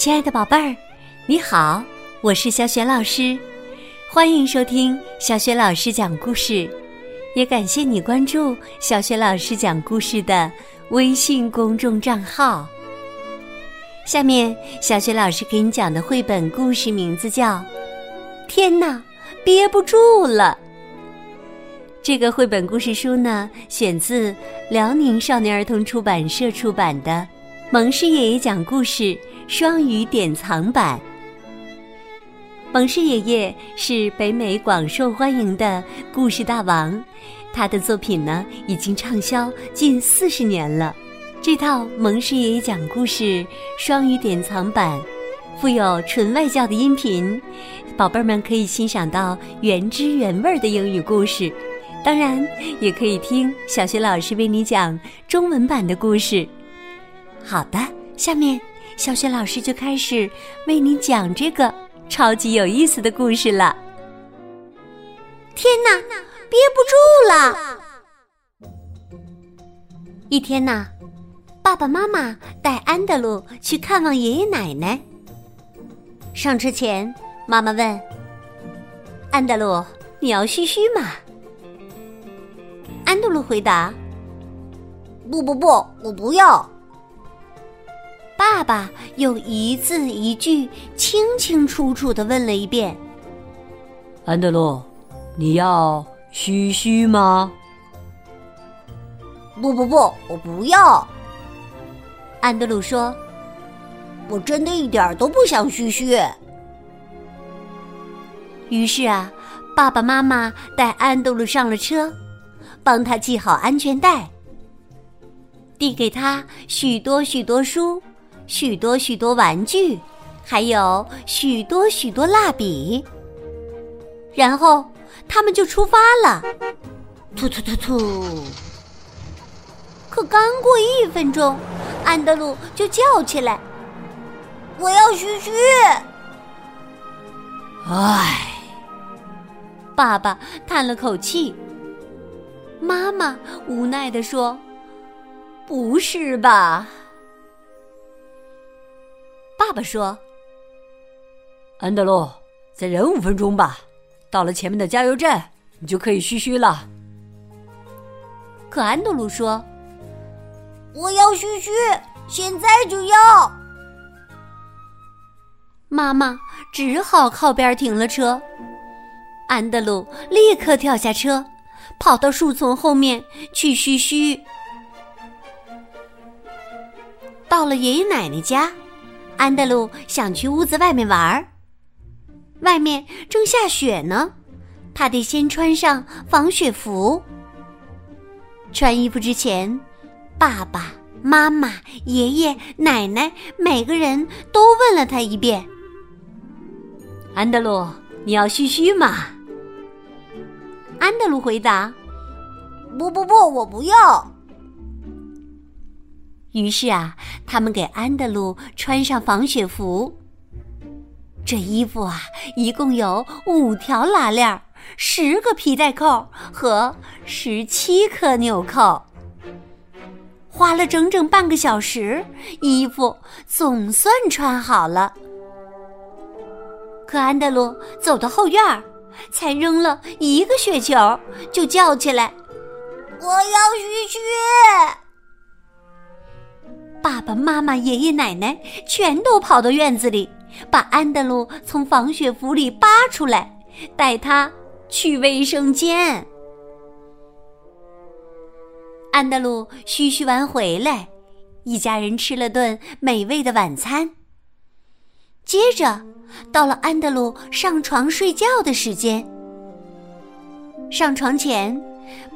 亲爱的宝贝儿，你好，我是小雪老师，欢迎收听小雪老师讲故事，也感谢你关注小雪老师讲故事的微信公众账号。下面，小雪老师给你讲的绘本故事名字叫《天哪，憋不住了》。这个绘本故事书呢，选自辽宁少年儿童出版社出版的《蒙氏爷爷讲故事》双语典藏版。蒙氏爷爷是北美广受欢迎的故事大王，他的作品呢已经畅销近四十年了。这套《蒙氏爷爷讲故事》双语典藏版，附有纯外教的音频，宝贝儿们可以欣赏到原汁原味的英语故事。当然，也可以听小学老师为你讲中文版的故事。好的，下面小学老师就开始为你讲这个超级有意思的故事了。天哪，憋不住了！一天呐，爸爸妈妈带安德鲁去看望爷爷奶奶。上车前，妈妈问：“安德鲁，你要嘘嘘吗？”安德鲁回答：“不不不，我不要。”爸爸又一字一句、清清楚楚的问了一遍：“安德鲁，你要嘘嘘吗？”“不不不，我不要。”安德鲁说：“我真的一点都不想嘘嘘。”于是啊，爸爸妈妈带安德鲁上了车。帮他系好安全带，递给他许多许多书，许多许多玩具，还有许多许多蜡笔。然后他们就出发了，突突突突。可刚过一分钟，安德鲁就叫起来：“我要嘘嘘！”唉，爸爸叹了口气。妈妈无奈地说：“不是吧？”爸爸说：“安德鲁，再忍五分钟吧，到了前面的加油站，你就可以嘘嘘了。”可安德鲁说：“我要嘘嘘，现在就要。”妈妈只好靠边停了车。安德鲁立刻跳下车。跑到树丛后面去嘘嘘。到了爷爷奶奶家，安德鲁想去屋子外面玩儿。外面正下雪呢，他得先穿上防雪服。穿衣服之前，爸爸妈妈、爷爷奶奶每个人都问了他一遍：“安德鲁，你要嘘嘘吗？”安德鲁回答：“不不不，我不要。”于是啊，他们给安德鲁穿上防雪服。这衣服啊，一共有五条拉链、十个皮带扣和十七颗纽扣。花了整整半个小时，衣服总算穿好了。可安德鲁走到后院儿。才扔了一个雪球，就叫起来：“我要嘘嘘！”爸爸妈妈、爷爷奶奶全都跑到院子里，把安德鲁从防雪服里扒出来，带他去卫生间。安德鲁嘘嘘完回来，一家人吃了顿美味的晚餐。接着，到了安德鲁上床睡觉的时间。上床前，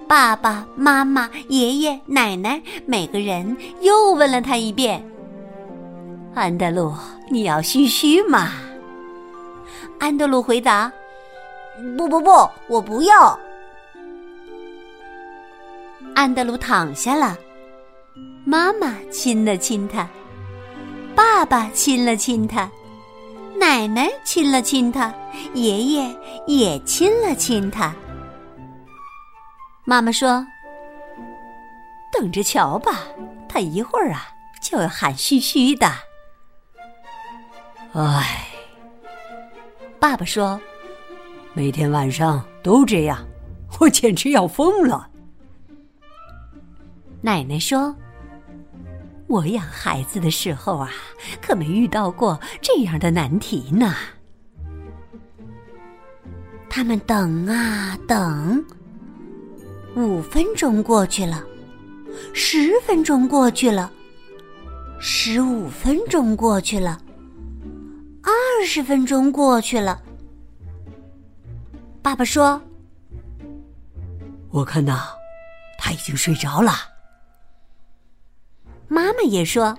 爸爸妈妈、爷爷奶奶每个人又问了他一遍：“安德鲁，你要嘘嘘吗？”安德鲁回答：“不不不，我不要。”安德鲁躺下了，妈妈亲了亲他，爸爸亲了亲他。奶奶亲了亲他，爷爷也亲了亲他。妈妈说：“等着瞧吧，他一会儿啊就要喊嘘嘘的。”唉，爸爸说：“每天晚上都这样，我简直要疯了。”奶奶说：“我养孩子的时候啊，可没遇到过这样的难题呢。”他们等啊等，五分钟过去了，十分钟过去了，十五分钟过去了，二十分钟过去了。爸爸说：“我看呐，他已经睡着了。”妈妈也说：“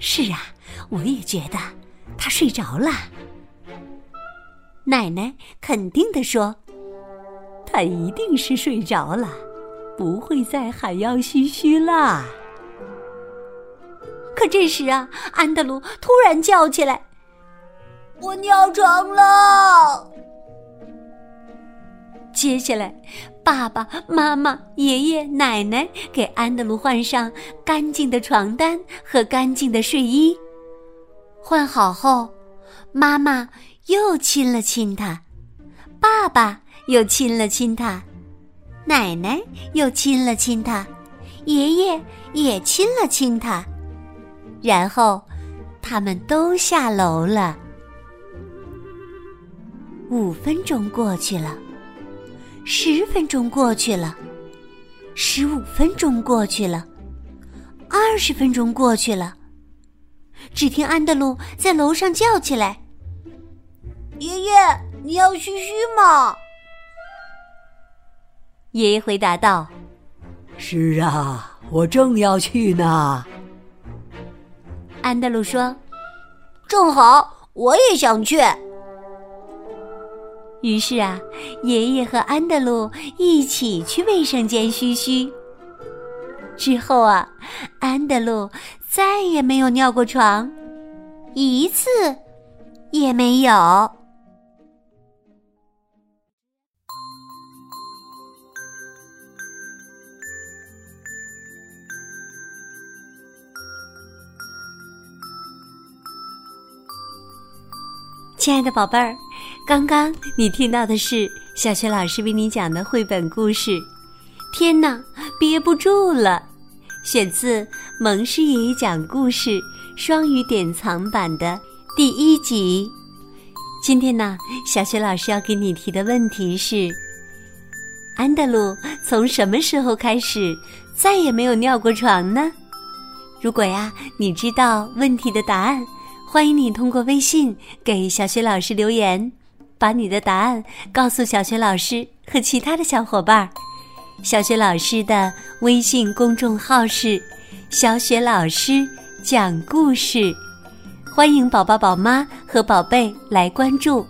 是啊，我也觉得他睡着了。”奶奶肯定的说：“他一定是睡着了，不会再喊要嘘嘘啦。”可这时啊，安德鲁突然叫起来：“我尿床了！”接下来，爸爸妈妈、爷爷奶奶给安德鲁换上干净的床单和干净的睡衣。换好后，妈妈。又亲了亲他，爸爸又亲了亲他，奶奶又亲了亲他，爷爷也亲了亲他，然后他们都下楼了。五分钟过去了，十分钟过去了，十五分钟过去了，二十分钟过去了。只听安德鲁在楼上叫起来。爷爷，你要嘘嘘吗？爷爷回答道：“是啊，我正要去呢。”安德鲁说：“正好，我也想去。”于是啊，爷爷和安德鲁一起去卫生间嘘嘘。之后啊，安德鲁再也没有尿过床，一次也没有。亲爱的宝贝儿，刚刚你听到的是小学老师为你讲的绘本故事《天哪，憋不住了》，选自蒙师爷爷讲故事双语典藏版的第一集。今天呢，小学老师要给你提的问题是：安德鲁从什么时候开始再也没有尿过床呢？如果呀，你知道问题的答案。欢迎你通过微信给小雪老师留言，把你的答案告诉小雪老师和其他的小伙伴。小雪老师的微信公众号是“小雪老师讲故事”，欢迎宝宝、宝妈和宝贝来关注，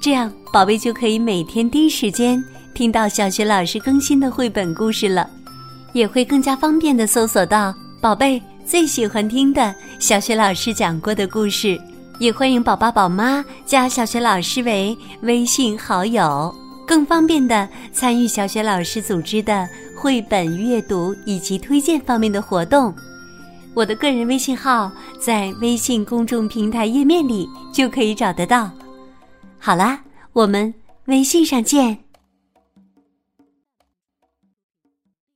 这样宝贝就可以每天第一时间听到小雪老师更新的绘本故事了，也会更加方便的搜索到宝贝。最喜欢听的小学老师讲过的故事，也欢迎宝宝宝妈加小学老师为微信好友，更方便的参与小学老师组织的绘本阅读以及推荐方面的活动。我的个人微信号在微信公众平台页面里就可以找得到。好啦，我们微信上见。